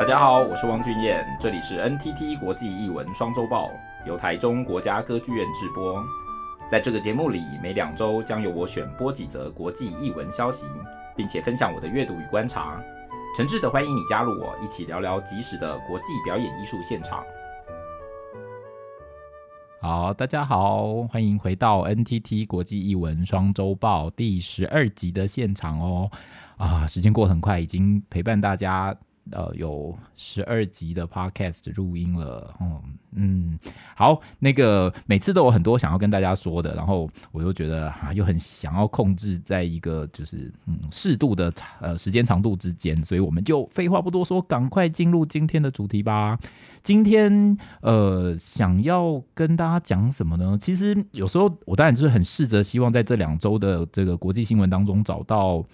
大家好，我是汪俊彦，这里是 NTT 国际译文双周报，由台中国家歌剧院制播。在这个节目里，每两周将由我选播几则国际译文消息，并且分享我的阅读与观察。诚挚的欢迎你加入我，一起聊聊即时的国际表演艺术现场。好，大家好，欢迎回到 NTT 国际译文双周报第十二集的现场哦。啊，时间过很快，已经陪伴大家。呃，有十二集的 podcast 录音了，嗯嗯，好，那个每次都有很多想要跟大家说的，然后我又觉得啊，又很想要控制在一个就是嗯适度的呃时间长度之间，所以我们就废话不多说，赶快进入今天的主题吧。今天呃，想要跟大家讲什么呢？其实有时候我当然就是很试着希望在这两周的这个国际新闻当中找到。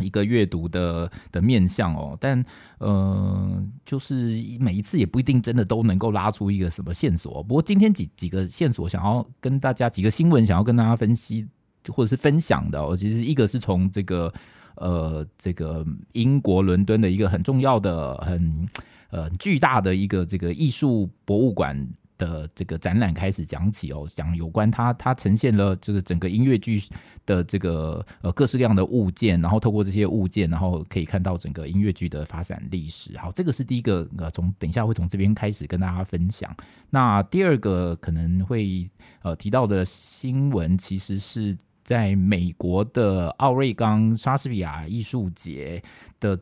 一个阅读的的面向哦，但呃，就是每一次也不一定真的都能够拉出一个什么线索。不过今天几几个线索想要跟大家几个新闻想要跟大家分析或者是分享的哦，其实一个是从这个呃这个英国伦敦的一个很重要的很呃巨大的一个这个艺术博物馆。的这个展览开始讲起哦，讲有关它，它呈现了这个整个音乐剧的这个呃各式各样的物件，然后透过这些物件，然后可以看到整个音乐剧的发展历史。好，这个是第一个，呃，从等一下会从这边开始跟大家分享。那第二个可能会呃提到的新闻，其实是在美国的奥瑞冈莎士比亚艺术节的。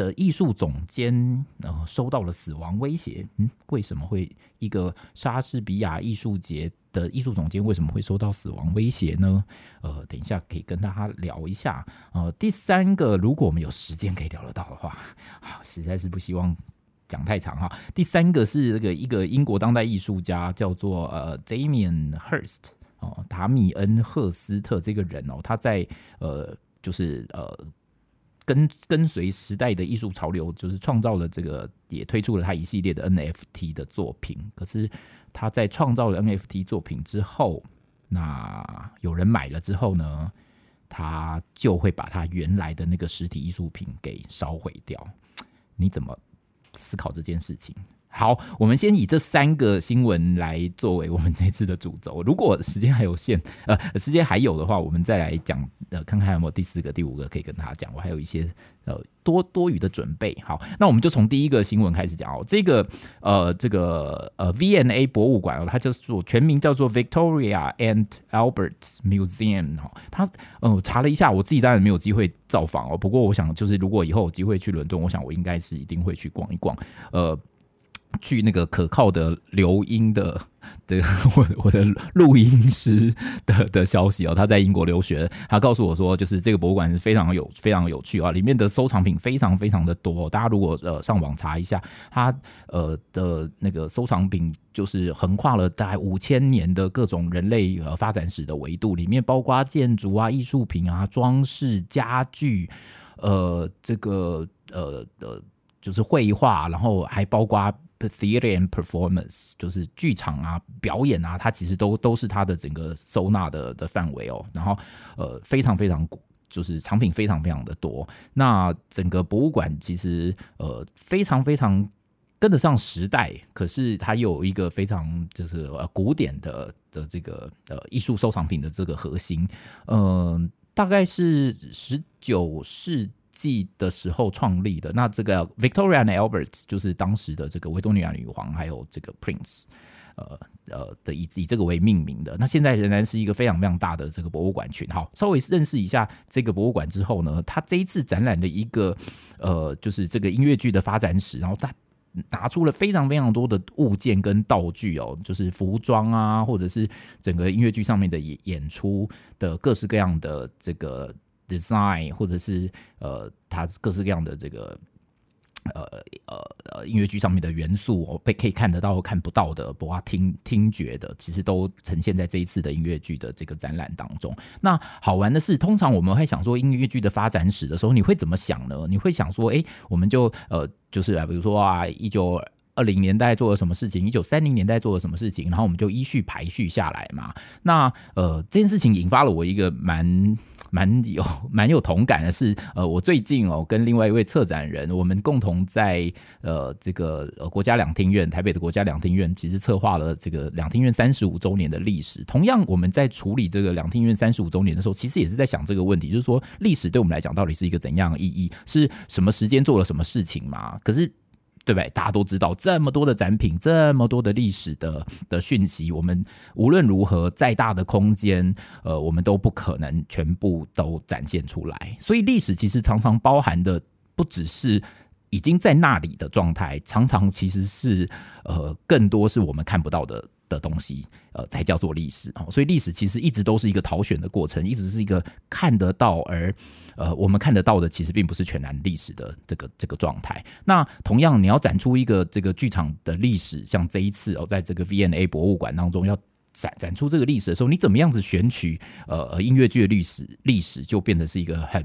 的艺术总监呃收到了死亡威胁，嗯，为什么会一个莎士比亚艺术节的艺术总监为什么会收到死亡威胁呢？呃，等一下可以跟大家聊一下。呃，第三个，如果我们有时间可以聊得到的话，啊，实在是不希望讲太长哈。第三个是这个一个英国当代艺术家叫做呃 Damien Hirst 哦，达米恩赫斯特这个人哦，他在呃就是呃。跟跟随时代的艺术潮流，就是创造了这个，也推出了他一系列的 NFT 的作品。可是他在创造了 NFT 作品之后，那有人买了之后呢，他就会把他原来的那个实体艺术品给烧毁掉。你怎么思考这件事情？好，我们先以这三个新闻来作为我们这次的主轴。如果时间还有限，呃，时间还有的话，我们再来讲，呃，看看有没有第四个、第五个可以跟他讲。我还有一些呃多多余的准备。好，那我们就从第一个新闻开始讲哦。这个呃，这个呃，V&A 博物馆哦，它叫做全名叫做 Victoria and Albert Museum 哈。它呃，我查了一下，我自己当然没有机会造访哦。不过我想，就是如果以后有机会去伦敦，我想我应该是一定会去逛一逛。呃。据那个可靠的留音的的 我我的录音师的的消息哦，他在英国留学，他告诉我说，就是这个博物馆是非常有非常有趣啊，里面的收藏品非常非常的多。大家如果呃上网查一下，他呃的那个收藏品就是横跨了大概五千年的各种人类呃发展史的维度，里面包括建筑啊、艺术品啊、装饰、家具，呃，这个呃呃就是绘画，然后还包括。Theater and performance 就是剧场啊、表演啊，它其实都都是它的整个收纳的的范围哦。然后呃，非常非常就是藏品非常非常的多。那整个博物馆其实呃非常非常跟得上时代，可是它有一个非常就是呃古典的的这个呃艺术收藏品的这个核心，嗯、大概是十九世。记的时候创立的，那这个 Victoria and Albert 就是当时的这个维多利亚女皇，还有这个 Prince，呃呃的以以这个为命名的。那现在仍然是一个非常非常大的这个博物馆群。好，稍微认识一下这个博物馆之后呢，他这一次展览的一个呃，就是这个音乐剧的发展史，然后他拿出了非常非常多的物件跟道具哦，就是服装啊，或者是整个音乐剧上面的演演出的各式各样的这个。Design 或者是呃，它各式各样的这个呃呃呃音乐剧上面的元素，我被可以看得到看不到的，包括听听觉的，其实都呈现在这一次的音乐剧的这个展览当中。那好玩的是，通常我们会想说音乐剧的发展史的时候，你会怎么想呢？你会想说，哎，我们就呃，就是啊比如说啊，一九二零年代做了什么事情，一九三零年代做了什么事情，然后我们就依序排序下来嘛。那呃，这件事情引发了我一个蛮。蛮有 蛮有同感的是，呃，我最近哦跟另外一位策展人，我们共同在呃这个呃国家两厅院台北的国家两厅院，其实策划了这个两厅院三十五周年的历史。同样，我们在处理这个两厅院三十五周年的时候，其实也是在想这个问题，就是说历史对我们来讲到底是一个怎样的意义？是什么时间做了什么事情嘛？可是。对不对？大家都知道，这么多的展品，这么多的历史的的讯息，我们无论如何再大的空间，呃，我们都不可能全部都展现出来。所以，历史其实常常包含的不只是已经在那里的状态，常常其实是呃，更多是我们看不到的。的东西，呃，才叫做历史。所以历史其实一直都是一个淘选的过程，一直是一个看得到，而呃，我们看得到的其实并不是全然历史的这个这个状态。那同样，你要展出一个这个剧场的历史，像这一次哦，在这个 V N A 博物馆当中要展展出这个历史的时候，你怎么样子选取呃音乐剧的历史？历史就变得是一个很。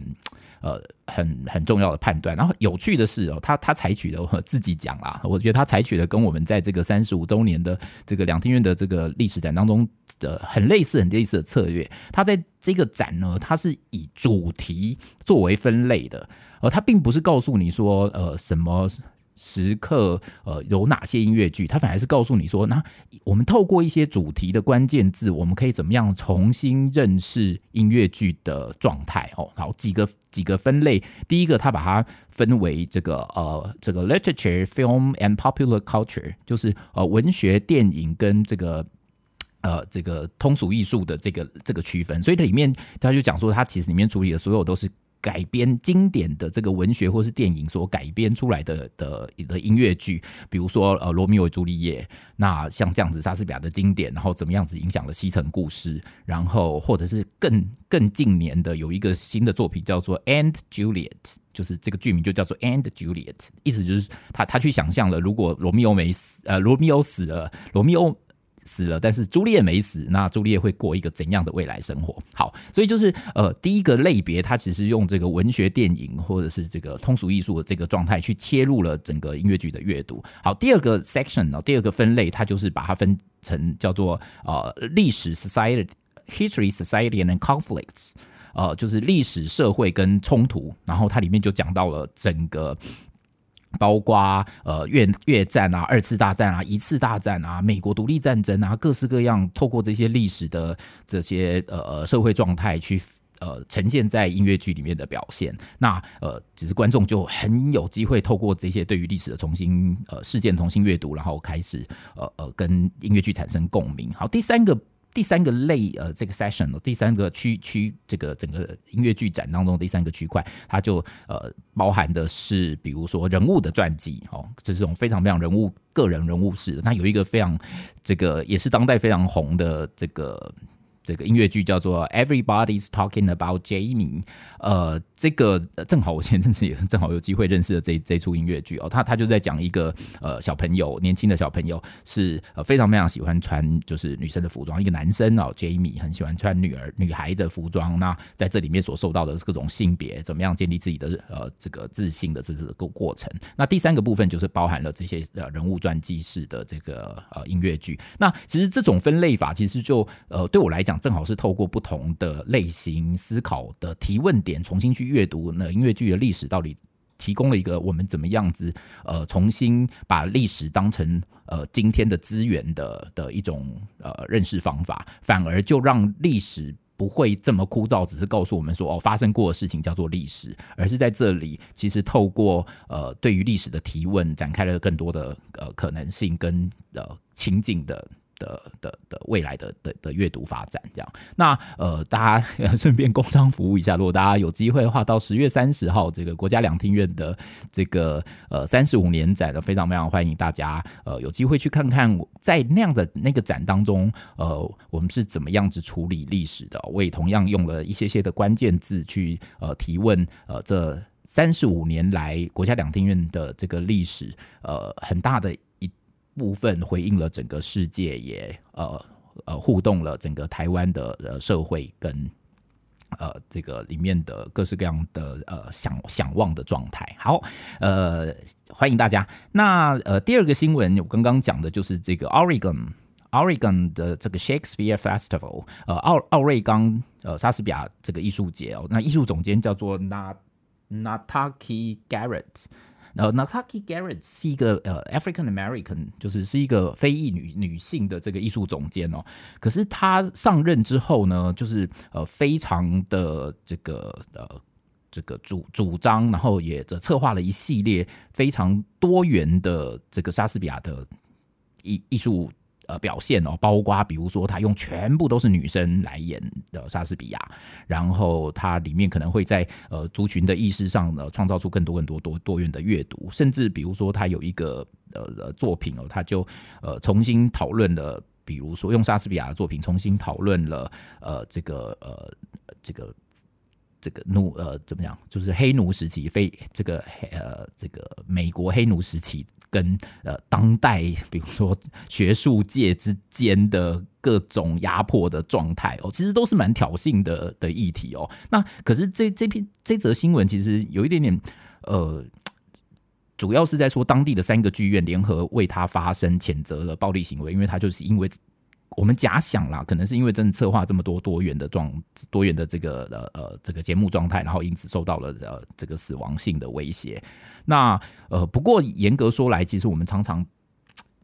呃，很很重要的判断。然后有趣的是哦，他他采取的我自己讲啦，我觉得他采取的跟我们在这个三十五周年的这个两厅院的这个历史展当中的很类似、很类似的策略。他在这个展呢，它是以主题作为分类的，而他并不是告诉你说，呃，什么。时刻，呃，有哪些音乐剧？他反而是告诉你说，那我们透过一些主题的关键字，我们可以怎么样重新认识音乐剧的状态？哦，好，几个几个分类。第一个，他把它分为这个呃，这个 literature, film and popular culture，就是呃文学、电影跟这个呃这个通俗艺术的这个这个区分。所以它里面他就讲说，他其实里面处理的所有都是。改编经典的这个文学或是电影所改编出来的的的音乐剧，比如说呃《罗密欧与朱丽叶》，那像这样子莎士比亚的经典，然后怎么样子影响了西城故事，然后或者是更更近年的有一个新的作品叫做《And Juliet》，就是这个剧名就叫做《And Juliet》，意思就是他他去想象了，如果罗密欧没死，呃，罗密欧死了，罗密欧。死了，但是朱丽叶没死。那朱丽叶会过一个怎样的未来生活？好，所以就是呃，第一个类别，它其实用这个文学、电影或者是这个通俗艺术的这个状态去切入了整个音乐剧的阅读。好，第二个 section 呢，第二个分类，它就是把它分成叫做呃历史 society history society and conflicts，呃，就是历史社会跟冲突。然后它里面就讲到了整个。包括呃越越战啊、二次大战啊、一次大战啊、美国独立战争啊，各式各样，透过这些历史的这些呃社会状态去呃呈现在音乐剧里面的表现。那呃，只是观众就很有机会透过这些对于历史的重新呃事件重新阅读，然后开始呃呃跟音乐剧产生共鸣。好，第三个。第三个类呃，这个 session 第三个区区这个整个音乐剧展当中第三个区块，它就呃包含的是，比如说人物的传记哦，这是种非常非常人物个人人物式的。那有一个非常这个也是当代非常红的这个。这个音乐剧叫做《Everybody's Talking About Jamie》，呃，这个正好我前阵子也正好有机会认识了这 这出音乐剧哦，他他就在讲一个呃小朋友，年轻的小朋友是呃非常非常喜欢穿就是女生的服装，一个男生哦，Jamie 很喜欢穿女儿女孩的服装，那在这里面所受到的各种性别怎么样建立自己的呃这个自信的这这个过程。那第三个部分就是包含了这些呃人物传记式的这个呃音乐剧。那其实这种分类法其实就呃对我来讲。正好是透过不同的类型思考的提问点，重新去阅读那音乐剧的历史，到底提供了一个我们怎么样子呃，重新把历史当成呃今天的资源的的一种呃认识方法，反而就让历史不会这么枯燥，只是告诉我们说哦发生过的事情叫做历史，而是在这里其实透过呃对于历史的提问，展开了更多的呃可能性跟呃情景的。的的的未来的的的阅读发展这样，那呃，大家 顺便工商服务一下，如果大家有机会的话，到十月三十号这个国家两厅院的这个呃三十五年展的，非常非常欢迎大家呃有机会去看看，在那样的那个展当中，呃，我们是怎么样子处理历史的？我也同样用了一些些的关键字去呃提问，呃，这三十五年来国家两厅院的这个历史，呃，很大的。部分回应了整个世界，也呃呃互动了整个台湾的呃社会跟呃，这个里面的各式各样的呃想想望的状态。好，呃，欢迎大家。那呃，第二个新闻我刚刚讲的就是这个 Oregon Oregon 的这个 Shakespeare Festival，呃，奥奥瑞冈呃莎士比亚这个艺术节哦。那艺术总监叫做 Nat Nataki Garrett。呃，Nataki Garrett 是一个呃 African American，就是是一个非裔女女性的这个艺术总监哦。可是她上任之后呢，就是呃非常的这个呃这个主主张，然后也策划了一系列非常多元的这个莎士比亚的艺艺术。呃，表现哦，包括比如说，他用全部都是女生来演的莎士比亚，然后它里面可能会在呃族群的意识上呢，创造出更多更多多多元的阅读，甚至比如说，他有一个呃呃作品哦，他就呃重新讨论了，比如说用莎士比亚的作品重新讨论了呃这个呃这个这个奴呃怎么讲，就是黑奴时期非这个黑呃这个美国黑奴时期。跟呃当代，比如说 学术界之间的各种压迫的状态哦，其实都是蛮挑衅的的议题哦。那可是这这篇这则新闻其实有一点点呃，主要是在说当地的三个剧院联合为他发声，谴责了暴力行为，因为他就是因为我们假想啦，可能是因为真的策划这么多多元的状多元的这个呃呃这个节目状态，然后因此受到了呃这个死亡性的威胁。那呃，不过严格说来，其实我们常常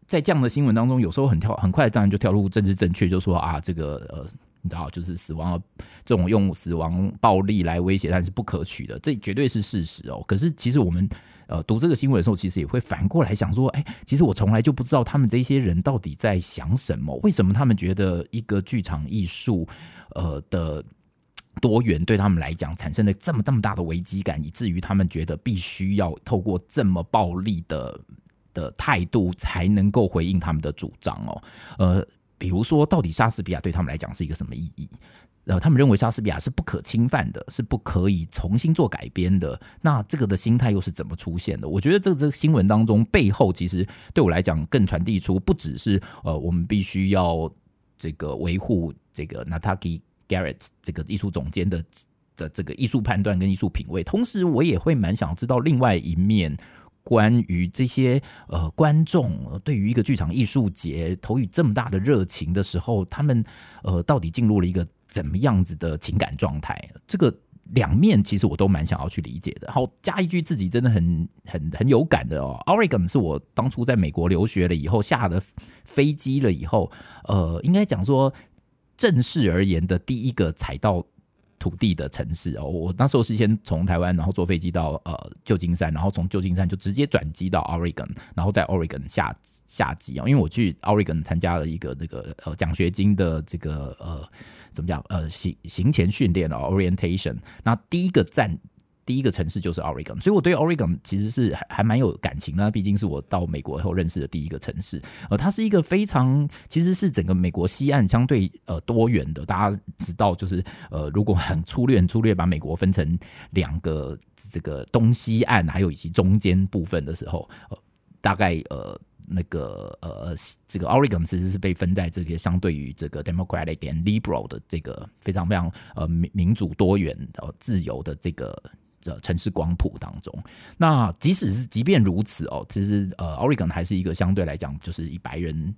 在这样的新闻当中，有时候很跳很快，当然就跳入政治正确，就说啊，这个呃，你知道，就是死亡这种用死亡暴力来威胁，但是不可取的，这绝对是事实哦。可是其实我们呃读这个新闻的时候，其实也会反过来想说，哎，其实我从来就不知道他们这些人到底在想什么，为什么他们觉得一个剧场艺术呃的。多元对他们来讲产生了这么这么大的危机感，以至于他们觉得必须要透过这么暴力的的态度才能够回应他们的主张哦。呃，比如说，到底莎士比亚对他们来讲是一个什么意义？呃，他们认为莎士比亚是不可侵犯的，是不可以重新做改编的。那这个的心态又是怎么出现的？我觉得这这新闻当中背后，其实对我来讲更传递出不只是呃，我们必须要这个维护这个 Nataki Garrett 这个艺术总监的的这个艺术判断跟艺术品味，同时我也会蛮想知道另外一面，关于这些呃观众对于一个剧场艺术节投予这么大的热情的时候，他们呃到底进入了一个怎么样子的情感状态？这个两面其实我都蛮想要去理解的。好，加一句自己真的很很很有感的哦，Oregon 是我当初在美国留学了以后下了飞机了以后，呃，应该讲说。正式而言的第一个踩到土地的城市哦，我那时候是先从台湾，然后坐飞机到呃旧金山，然后从旧金山就直接转机到 Oregon，然后在 Oregon 下下机啊，因为我去 Oregon 参加了一个这个呃奖学金的这个呃怎么讲呃行行前训练哦 orientation，那第一个站。第一个城市就是 Oregon，所以我对 Oregon 其实是还还蛮有感情的，毕竟是我到美国后认识的第一个城市。呃，它是一个非常其实是整个美国西岸相对呃多元的。大家知道，就是呃，如果很粗略、粗略把美国分成两个这个东西岸，还有以及中间部分的时候，呃，大概呃那个呃这个 Oregon 其实是被分在这个相对于这个 Democratic and Liberal 的这个非常非常呃民民主多元呃自由的这个。这城市光谱当中，那即使是即便如此哦，其实呃，Oregon 还是一个相对来讲就是以白人，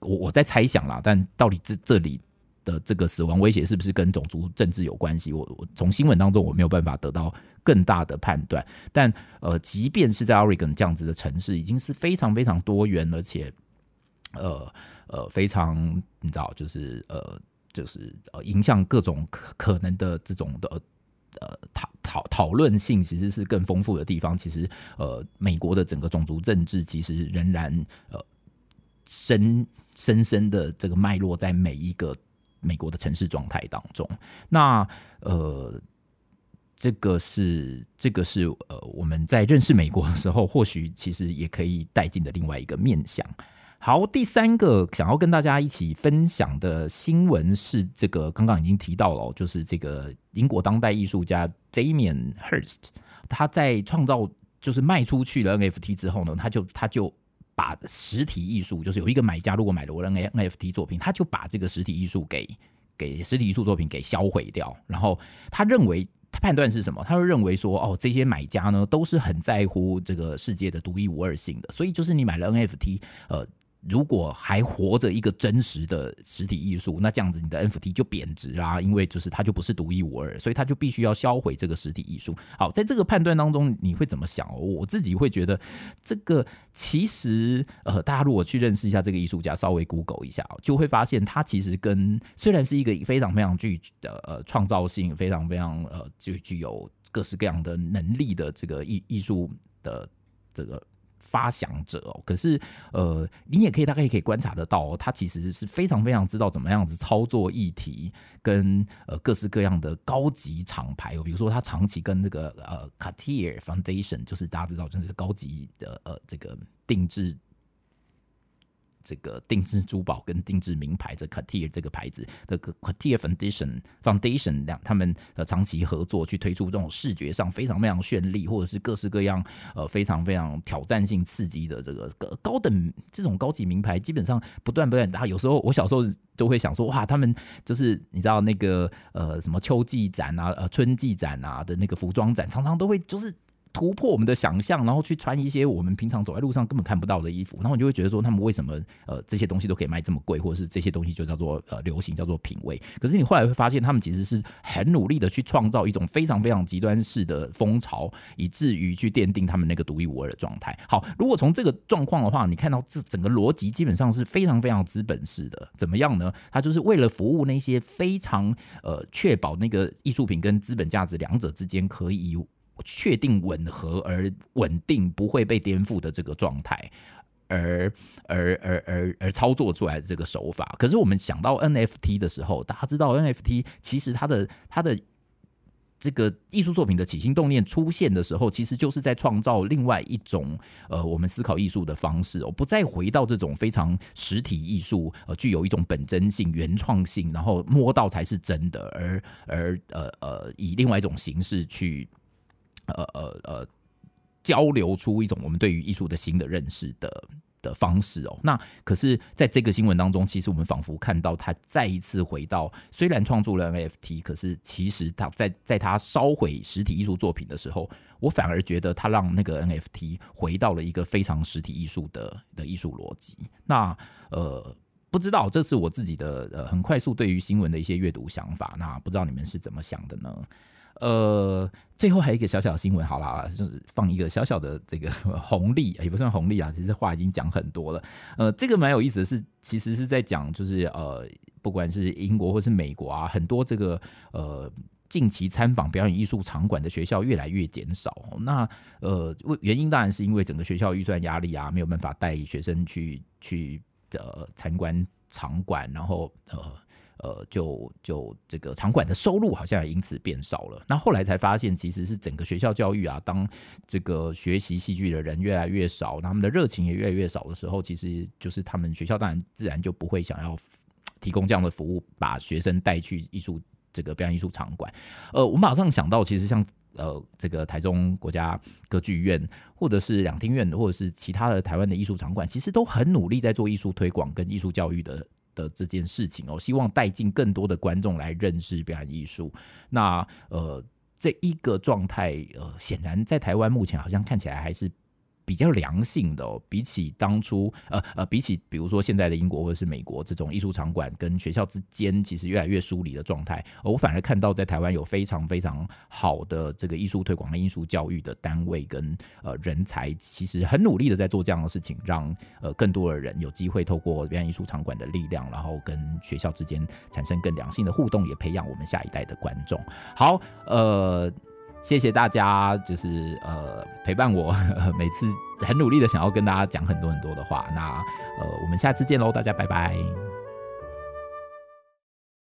我我在猜想啦，但到底这这里的这个死亡威胁是不是跟种族政治有关系？我我从新闻当中我没有办法得到更大的判断。但呃，即便是在 Oregon 这样子的城市，已经是非常非常多元，而且呃呃非常你知道，就是呃就是呃影响各种可可能的这种的。呃讨讨讨论性其实是更丰富的地方。其实，呃，美国的整个种族政治其实仍然呃深深深的这个脉络在每一个美国的城市状态当中。那呃，这个是这个是呃我们在认识美国的时候，或许其实也可以带进的另外一个面向。好，第三个想要跟大家一起分享的新闻是这个，刚刚已经提到了，就是这个英国当代艺术家 Damien Hirst，他在创造就是卖出去了 NFT 之后呢，他就他就把实体艺术，就是有一个买家如果买了我的 NFT 作品，他就把这个实体艺术给给实体艺术作品给销毁掉。然后他认为他判断是什么？他会认为说，哦，这些买家呢都是很在乎这个世界的独一无二性的，所以就是你买了 NFT，呃。如果还活着一个真实的实体艺术，那这样子你的 NFT 就贬值啦，因为就是它就不是独一无二，所以它就必须要销毁这个实体艺术。好，在这个判断当中，你会怎么想？我自己会觉得，这个其实呃，大家如果去认识一下这个艺术家，稍微 Google 一下，就会发现他其实跟虽然是一个非常非常具的呃创造性，非常非常呃就具有各式各样的能力的这个艺艺术的这个。发想者哦，可是呃，你也可以大概可以观察得到哦，他其实是非常非常知道怎么样子操作议题，跟呃各式各样的高级厂牌哦，比如说他长期跟这个呃 Cartier Foundation，就是大家知道就是高级的呃这个定制。这个定制珠宝跟定制名牌，这 Cartier 这个牌子的 Cartier Foundation Foundation 两，他们呃长期合作去推出这种视觉上非常非常绚丽，或者是各式各样呃非常非常挑战性刺激的这个高等这种高级名牌，基本上不断不断。然后有时候我小时候都会想说，哇，他们就是你知道那个呃什么秋季展啊，呃春季展啊的那个服装展，常常都会就是。突破我们的想象，然后去穿一些我们平常走在路上根本看不到的衣服，然后你就会觉得说，他们为什么呃这些东西都可以卖这么贵，或者是这些东西就叫做呃流行，叫做品味。可是你后来会发现，他们其实是很努力的去创造一种非常非常极端式的风潮，以至于去奠定他们那个独一无二的状态。好，如果从这个状况的话，你看到这整个逻辑基本上是非常非常资本式的。怎么样呢？它就是为了服务那些非常呃确保那个艺术品跟资本价值两者之间可以。确定吻合而稳定，不会被颠覆的这个状态，而而而而而操作出来的这个手法。可是我们想到 NFT 的时候，大家知道 NFT 其实它的它的这个艺术作品的起心动念出现的时候，其实就是在创造另外一种呃我们思考艺术的方式哦，不再回到这种非常实体艺术呃具有一种本真性、原创性，然后摸到才是真的，而而呃呃以另外一种形式去。呃呃呃，交流出一种我们对于艺术的新的认识的的方式哦。那可是，在这个新闻当中，其实我们仿佛看到他再一次回到，虽然创作了 NFT，可是其实他在在他烧毁实体艺术作品的时候，我反而觉得他让那个 NFT 回到了一个非常实体艺术的的艺术逻辑。那呃，不知道这是我自己的呃很快速对于新闻的一些阅读想法。那不知道你们是怎么想的呢？呃，最后还有一个小小的新闻，好啦，就是放一个小小的这个 红利，也不算红利啊，其实话已经讲很多了。呃，这个蛮有意思的是，其实是在讲，就是呃，不管是英国或是美国啊，很多这个呃近期参访表演艺术场馆的学校越来越减少。那呃，原因当然是因为整个学校预算压力啊，没有办法带学生去去呃参观场馆，然后呃。呃，就就这个场馆的收入好像也因此变少了。那后来才发现，其实是整个学校教育啊，当这个学习戏剧的人越来越少，他们的热情也越来越少的时候，其实就是他们学校当然自然就不会想要提供这样的服务，把学生带去艺术这个表演艺术场馆。呃，我马上想到，其实像呃这个台中国家歌剧院，或者是两厅院，或者是其他的台湾的艺术场馆，其实都很努力在做艺术推广跟艺术教育的。的这件事情哦，希望带进更多的观众来认识表演艺术。那呃，这一个状态呃，显然在台湾目前好像看起来还是。比较良性的哦，比起当初，呃呃，比起比如说现在的英国或者是美国这种艺术场馆跟学校之间其实越来越疏离的状态，我反而看到在台湾有非常非常好的这个艺术推广和艺术教育的单位跟呃人才，其实很努力的在做这样的事情，让呃更多的人有机会透过表演艺术场馆的力量，然后跟学校之间产生更良性的互动，也培养我们下一代的观众。好，呃。谢谢大家，就是呃陪伴我，每次很努力的想要跟大家讲很多很多的话。那呃，我们下次见喽，大家拜拜。